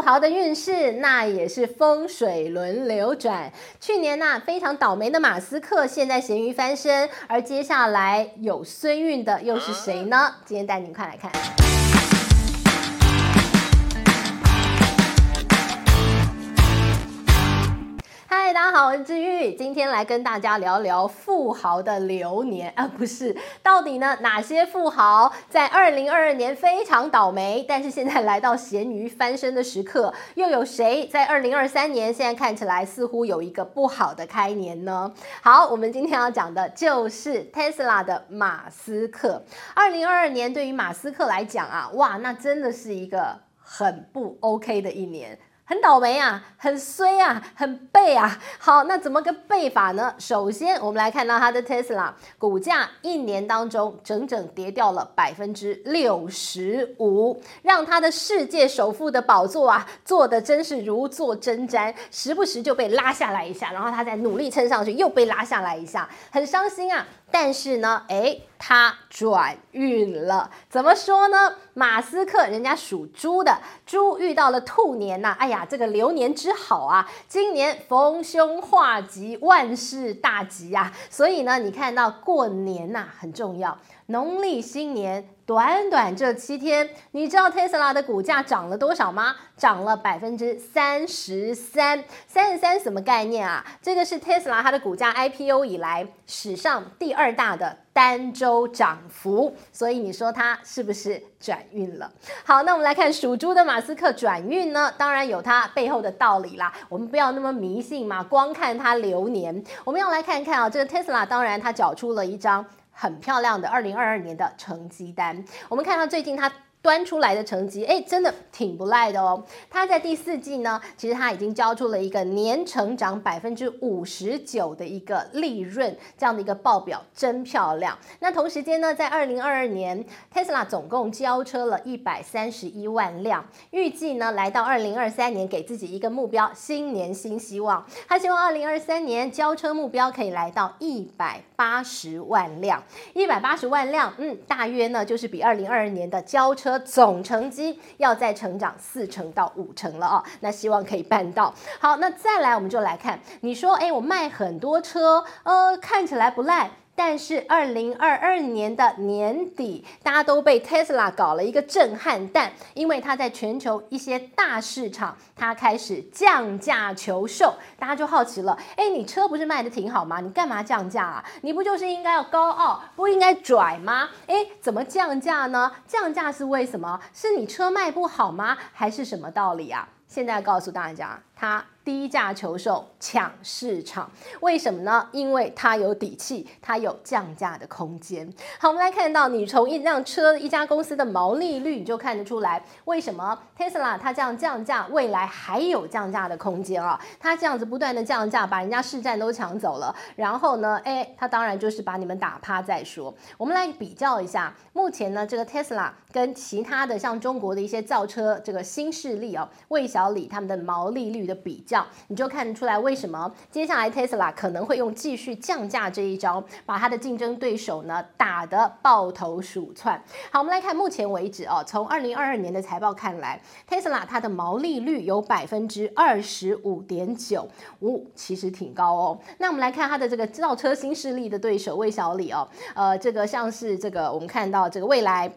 富豪的运势，那也是风水轮流转。去年那、非常倒霉的马斯克，现在咸鱼翻身，而接下来有孙运的又是谁呢？今天带您快来看。大家好，我是治愈，今天来跟大家聊聊富豪的流年啊，不是，到底呢哪些富豪在二零二二年非常倒霉，但是现在来到咸鱼翻身的时刻，又有谁在二零二三年现在看起来似乎有一个不好的开年呢？好，我们今天要讲的就是 Tesla 的马斯克。二零二二年对于马斯克来讲啊，哇，那真的是一个很不 OK 的一年。很倒霉啊，很衰啊，很背啊。好，那怎么个背法呢？首先，我们来看到它的 Tesla 股价一年当中整整跌掉了百分之六十五，让他的世界首富的宝座啊，坐的真是如坐针毡，时不时就被拉下来一下，然后他再努力撑上去，又被拉下来一下，很伤心啊。但是呢，诶，他转运了，怎么说呢？马斯克人家属猪的，猪遇到了兔年呐、啊，哎呀，这个流年之好啊，今年逢凶化吉，万事大吉呀、啊。所以呢，你看到过年呐、很重要。农历新年短短这七天，你知道特斯拉的股价涨了多少吗？涨了百分之三十三，三十三什么概念啊？这个是特斯拉它的股价 IPO 以来史上第二大的单周涨幅，所以你说它是不是转运了？好，那我们来看属猪的马斯克转运呢，当然有它背后的道理啦。我们不要那么迷信嘛，光看它流年，我们要来看看啊，这个特斯拉当然它缴出了一张。很漂亮的二零二二年的成绩单，我们看到最近他。端出来的成绩，哎，真的挺不赖的哦。他在第四季呢，其实他已经交出了一个年成长百分之五十九的一个利润，这样的一个报表真漂亮。那同时间呢，在二零二二年，Tesla 总共交车了一百三十一万辆，预计呢，来到二零二三年，给自己一个目标，新年新希望。他希望二零二三年交车目标可以来到一百八十万辆，一百八十万辆，嗯，大约呢就是比二零二二年的交车。的总成绩要再成长四成到五成了哦，那希望可以办到。好，那再来我们就来看，你说，哎，我卖很多车，呃，看起来不赖。但是二零二二年的年底，大家都被 Tesla 搞了一个震撼弹，因为它在全球一些大市场，它开始降价求售，大家就好奇了，哎，你车不是卖得挺好吗？你干嘛降价啊？你不就是应该要高傲，不应该拽吗？哎，怎么降价呢？降价是为什么？是你车卖不好吗？还是什么道理啊？现在告诉大家，它。低价求售抢市场，为什么呢？因为它有底气，它有降价的空间。好，我们来看到，你从一辆车一家公司的毛利率，你就看得出来，为什么 Tesla 它这样降价，未来还有降价的空间啊？它这样子不断的降价，把人家市占都抢走了，然后呢，哎，它当然就是把你们打趴再说。我们来比较一下，目前呢，这个 Tesla 跟其他的像中国的一些造车这个新势力啊，魏小小李他们的毛利率的比较。你就看得出来，为什么接下来 Tesla 可能会用继续降价这一招，把它的竞争对手呢打得抱头鼠窜。好，我们来看目前为止哦，从二零二二年的财报看来，Tesla 它的毛利率有百分之二十五点九，五其实挺高哦。那我们来看它的这个造车新势力的对手魏小李哦，呃，这个像是这个我们看到这个蔚来。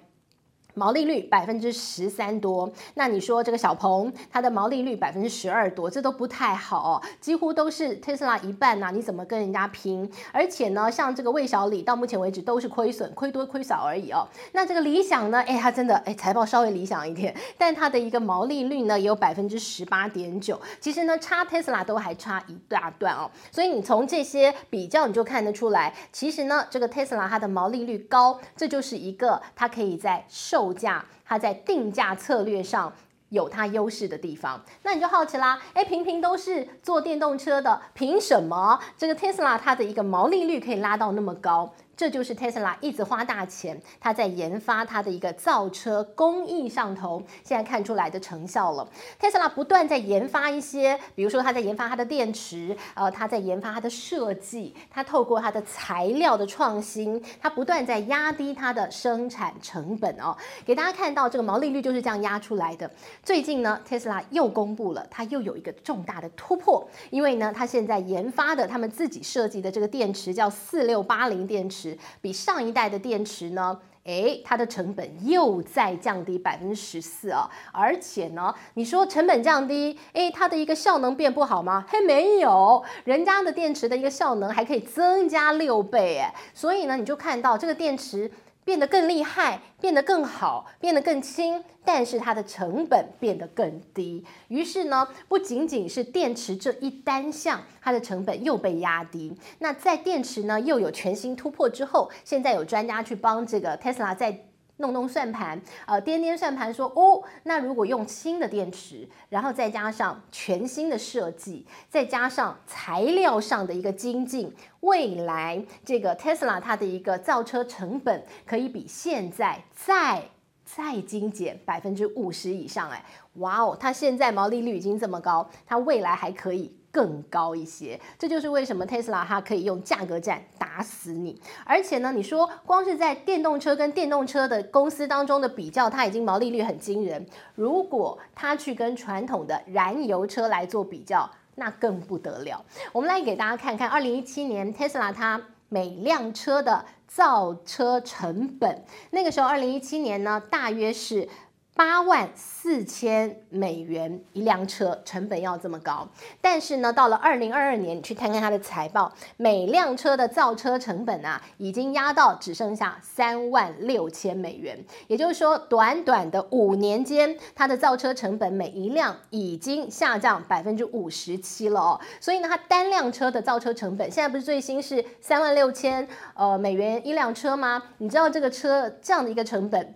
毛利率百分之十三多，那你说这个小鹏它的毛利率百分之十二多，这都不太好哦，几乎都是特斯拉一半呐，你怎么跟人家拼？而且呢，像这个魏小李到目前为止都是亏损，亏多亏少而已哦。那这个理想呢，哎，它真的哎财报稍微理想一点，但它的一个毛利率呢也有百分之十八点九，其实呢差特斯拉都还差一大段哦。所以你从这些比较你就看得出来，其实呢这个特斯拉它的毛利率高，这就是一个它可以在售。售价，它在定价策略上有它优势的地方，那你就好奇啦，哎，平平都是做电动车的，凭什么这个 Tesla 它的一个毛利率可以拉到那么高？这就是 Tesla 一直花大钱，它在研发它的一个造车工艺上头，现在看出来的成效了。Tesla 不断在研发一些，比如说它在研发它的电池，呃，它在研发它的设计，它透过它的材料的创新，它不断在压低它的生产成本哦。给大家看到这个毛利率就是这样压出来的。最近呢，Tesla 又公布了，它又有一个重大的突破，因为呢，它现在研发的他们自己设计的这个电池叫四六八零电池。比上一代的电池呢，诶，它的成本又再降低百分之十四啊！而且呢，你说成本降低，诶，它的一个效能变不好吗？嘿没有，人家的电池的一个效能还可以增加六倍，诶，所以呢，你就看到这个电池。变得更厉害，变得更好，变得更轻，但是它的成本变得更低。于是呢，不仅仅是电池这一单项，它的成本又被压低。那在电池呢又有全新突破之后，现在有专家去帮这个 Tesla 在。弄弄算盘，呃，颠颠算盘，说哦，那如果用新的电池，然后再加上全新的设计，再加上材料上的一个精进，未来这个 Tesla 它的一个造车成本可以比现在再再精简百分之五十以上，哎，哇哦，它现在毛利率已经这么高，它未来还可以。更高一些，这就是为什么 Tesla 它可以用价格战打死你。而且呢，你说光是在电动车跟电动车的公司当中的比较，它已经毛利率很惊人。如果它去跟传统的燃油车来做比较，那更不得了。我们来给大家看看，二零一七年 Tesla 它每辆车的造车成本，那个时候二零一七年呢，大约是。八万四千美元一辆车，成本要这么高，但是呢，到了二零二二年，你去看看它的财报，每辆车的造车成本啊，已经压到只剩下三万六千美元。也就是说，短短的五年间，它的造车成本每一辆已经下降百分之五十七了哦。所以呢，它单辆车的造车成本现在不是最新是三万六千呃美元一辆车吗？你知道这个车这样的一个成本？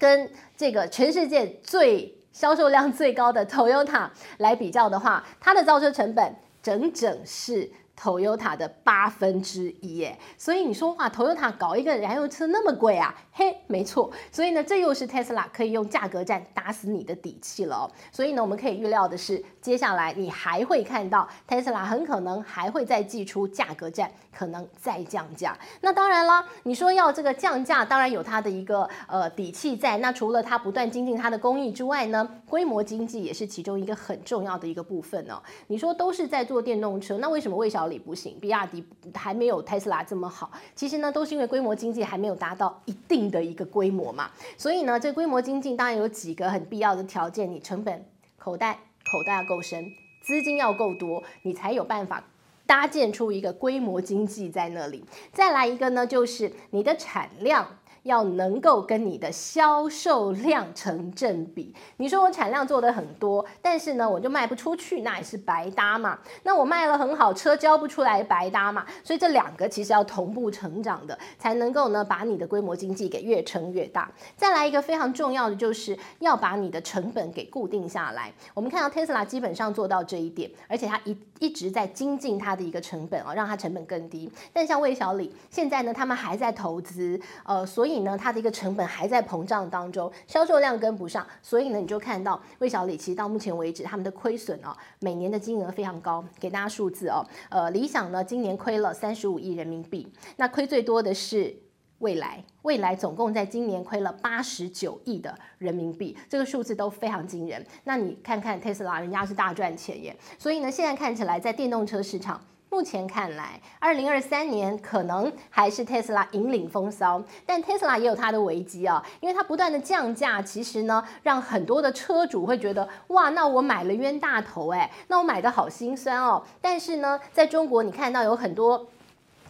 跟这个全世界最销售量最高的 Toyota 来比较的话，它的造车成本整整是 Toyota 的八分之一耶，所以你说哇，Toyota 搞一个燃油车那么贵啊？嘿，没错，所以呢，这又是 Tesla 可以用价格战打死你的底气了哦。所以呢，我们可以预料的是，接下来你还会看到 Tesla 很可能还会再祭出价格战，可能再降价。那当然了，你说要这个降价，当然有它的一个呃底气在。那除了它不断精进它的工艺之外呢，规模经济也是其中一个很重要的一个部分哦。你说都是在做电动车，那为什么魏小里不行？比亚迪还没有特斯拉这么好？其实呢，都是因为规模经济还没有达到一定的一个规模嘛。所以呢，这规模经济当然有几个很必要的条件：你成本口袋口袋要够深，资金要够多，你才有办法搭建出一个规模经济在那里。再来一个呢，就是你的产量。要能够跟你的销售量成正比。你说我产量做的很多，但是呢，我就卖不出去，那也是白搭嘛。那我卖了很好，车交不出来，白搭嘛。所以这两个其实要同步成长的，才能够呢把你的规模经济给越撑越大。再来一个非常重要的，就是要把你的成本给固定下来。我们看到 Tesla 基本上做到这一点，而且它一一直在精进它的一个成本啊，让它成本更低。但像魏小李现在呢，他们还在投资，呃，所以。所以呢，它的一个成本还在膨胀当中，销售量跟不上，所以呢，你就看到魏小李其实到目前为止他们的亏损哦，每年的金额非常高。给大家数字哦，呃，理想呢今年亏了三十五亿人民币，那亏最多的是蔚来，蔚来总共在今年亏了八十九亿的人民币，这个数字都非常惊人。那你看看特斯拉，人家是大赚钱耶。所以呢，现在看起来在电动车市场。目前看来，二零二三年可能还是特斯拉引领风骚，但特斯拉也有它的危机啊，因为它不断的降价，其实呢，让很多的车主会觉得，哇，那我买了冤大头哎，那我买的好心酸哦。但是呢，在中国，你看到有很多。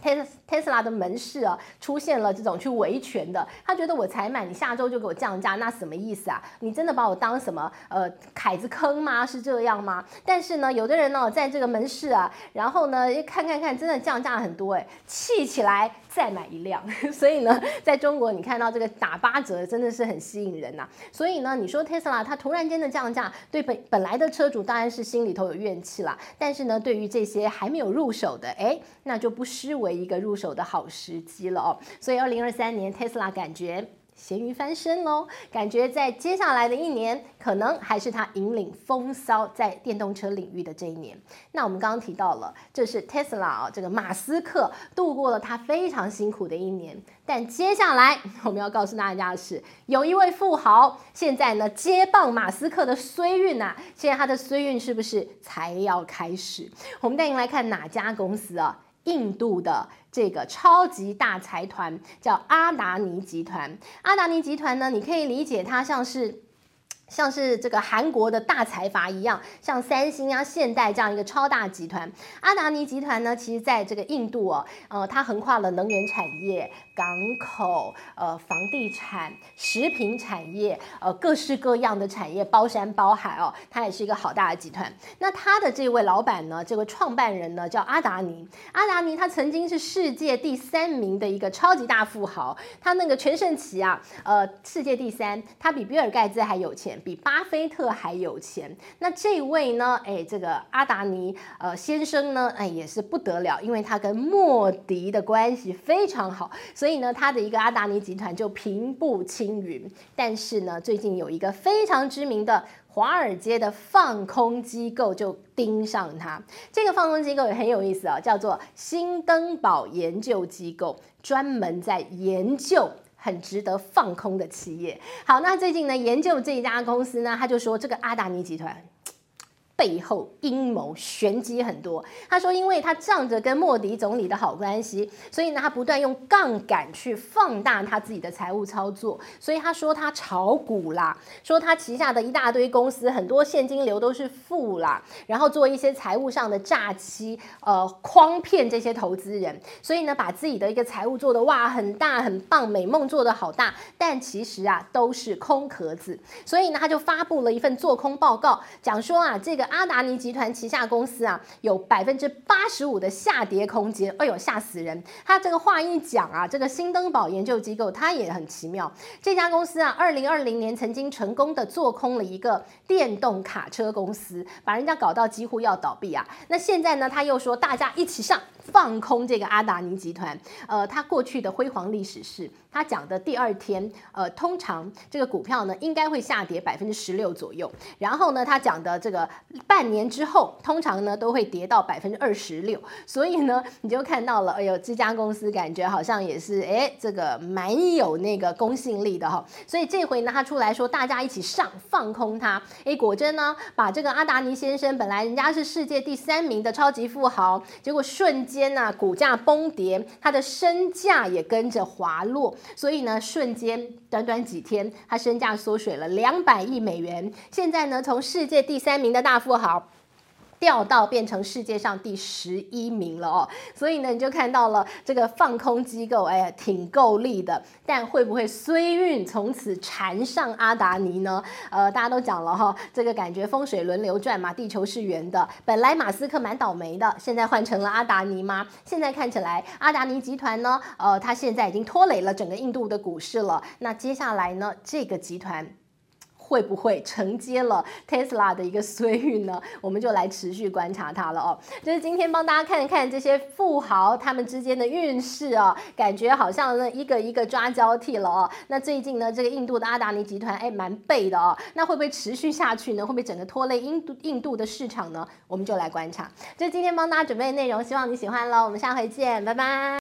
特特斯拉的门市啊，出现了这种去维权的，他觉得我才买，你下周就给我降价，那什么意思啊？你真的把我当什么呃凯子坑吗？是这样吗？但是呢，有的人呢，在这个门市啊，然后呢，一看看看，真的降价很多，哎，气起来再买一辆，所以呢，在中国你看到这个打八折真的是很吸引人呐、所以呢，你说 Tesla 它突然间的降价，对本本来的车主当然是心里头有怨气啦。但是呢，对于这些还没有入手的，哎，那就不失为一个入手的好时机了哦。所以二零二三年 Tesla 感觉。咸鱼翻身喽，感觉在接下来的一年，可能还是他引领风骚在电动车领域的这一年。那我们刚刚提到了，这是 Tesla 啊，这个马斯克度过了他非常辛苦的一年。但接下来 我们要告诉大家的是，有一位富豪现在呢接棒马斯克的衰运呐、啊，现在他的衰运是不是才要开始？我们带您来看哪家公司啊？印度的这个超级大财团叫阿达尼集团。阿达尼集团呢，你可以理解它像是。像是这个韩国的大财阀一样，像三星啊、现代这样一个超大集团，阿达尼集团呢，其实在这个印度哦，呃，它横跨了能源产业、港口、呃，房地产、食品产业，呃，各式各样的产业包山包海哦，它也是一个好大的集团。那他的这位老板呢，这位创办人呢，叫阿达尼。阿达尼他曾经是世界第三名的一个超级大富豪，他那个全盛期啊，呃，世界第三，他比比尔盖茨还有钱。比巴菲特还有钱，那这位呢？哎，这个阿达尼呃先生呢，哎也是不得了，因为他跟莫迪的关系非常好，所以呢，他的一个阿达尼集团就平步青云。但是呢，最近有一个非常知名的华尔街的放空机构就盯上他，这个放空机构也很有意思啊，叫做新登堡研究机构，专门在研究。很值得放空的企业。好，那最近呢，研究这一家公司呢，他就说这个阿达尼集团。背后阴谋玄机很多。他说，因为他仗着跟莫迪总理的好关系，所以呢，他不断用杠杆去放大他自己的财务操作。所以他说他炒股啦，说他旗下的一大堆公司很多现金流都是负啦，然后做一些财务上的诈欺，呃，诓骗这些投资人。所以呢，把自己的一个财务做的哇很大很棒，美梦做的好大，但其实啊都是空壳子。所以呢，他就发布了一份做空报告，讲说啊这个。阿达尼集团旗下公司啊，有百分之八十五的下跌空间。哎呦，吓死人！他这个话一讲啊，这个新登堡研究机构他也很奇妙。这家公司啊，二零二零年曾经成功的做空了一个电动卡车公司，把人家搞到几乎要倒闭啊。那现在呢，他又说大家一起上。放空这个阿达尼集团，呃，他过去的辉煌历史是，他讲的第二天，呃，通常这个股票呢应该会下跌百分之十六左右，然后呢，他讲的这个半年之后，通常呢都会跌到百分之二十六，所以呢，你就看到了，哎呦，这家公司感觉好像也是，哎，这个蛮有那个公信力的哈，所以这回呢，他出来说大家一起上放空它，哎，果真呢，把这个阿达尼先生本来人家是世界第三名的超级富豪，结果瞬。间呢，股价崩跌，他的身价也跟着滑落，所以呢，瞬间短短几天，他身价缩水了两百亿美元。现在呢，从世界第三名的大富豪。掉到变成世界上第十一名了哦，所以呢，你就看到了这个放空机构，哎呀，挺够力的。但会不会衰运从此缠上阿达尼呢？呃，大家都讲了哈，这个感觉风水轮流转嘛，地球是圆的。本来马斯克蛮倒霉的，现在换成了阿达尼吗？现在看起来，阿达尼集团呢，呃，他现在已经拖累了整个印度的股市了。那接下来呢，这个集团。会不会承接了 Tesla 的一个衰运呢？我们就来持续观察它了哦。就是今天帮大家看一看这些富豪他们之间的运势哦，感觉好像呢一个一个抓交替了哦。那最近呢，这个印度的阿达尼集团哎蛮背的哦，那会不会持续下去呢？会不会整个拖累印度印度的市场呢？我们就来观察。这是今天帮大家准备的内容，希望你喜欢喽。我们下回见，拜拜。